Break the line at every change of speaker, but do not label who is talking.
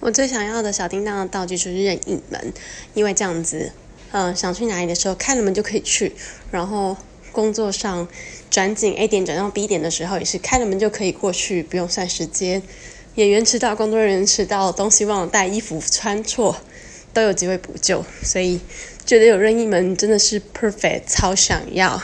我最想要的小叮当的道具就是任意门因为这样子嗯想去哪里的时候开了门就可以去然后工作上转紧 a 点转到 b 点的时候也是开了门就可以过去不用算时间。演员迟到工作人员迟到东西忘了带衣服穿错都有机会补救所以觉得有任意门真的是 perfect 超想要。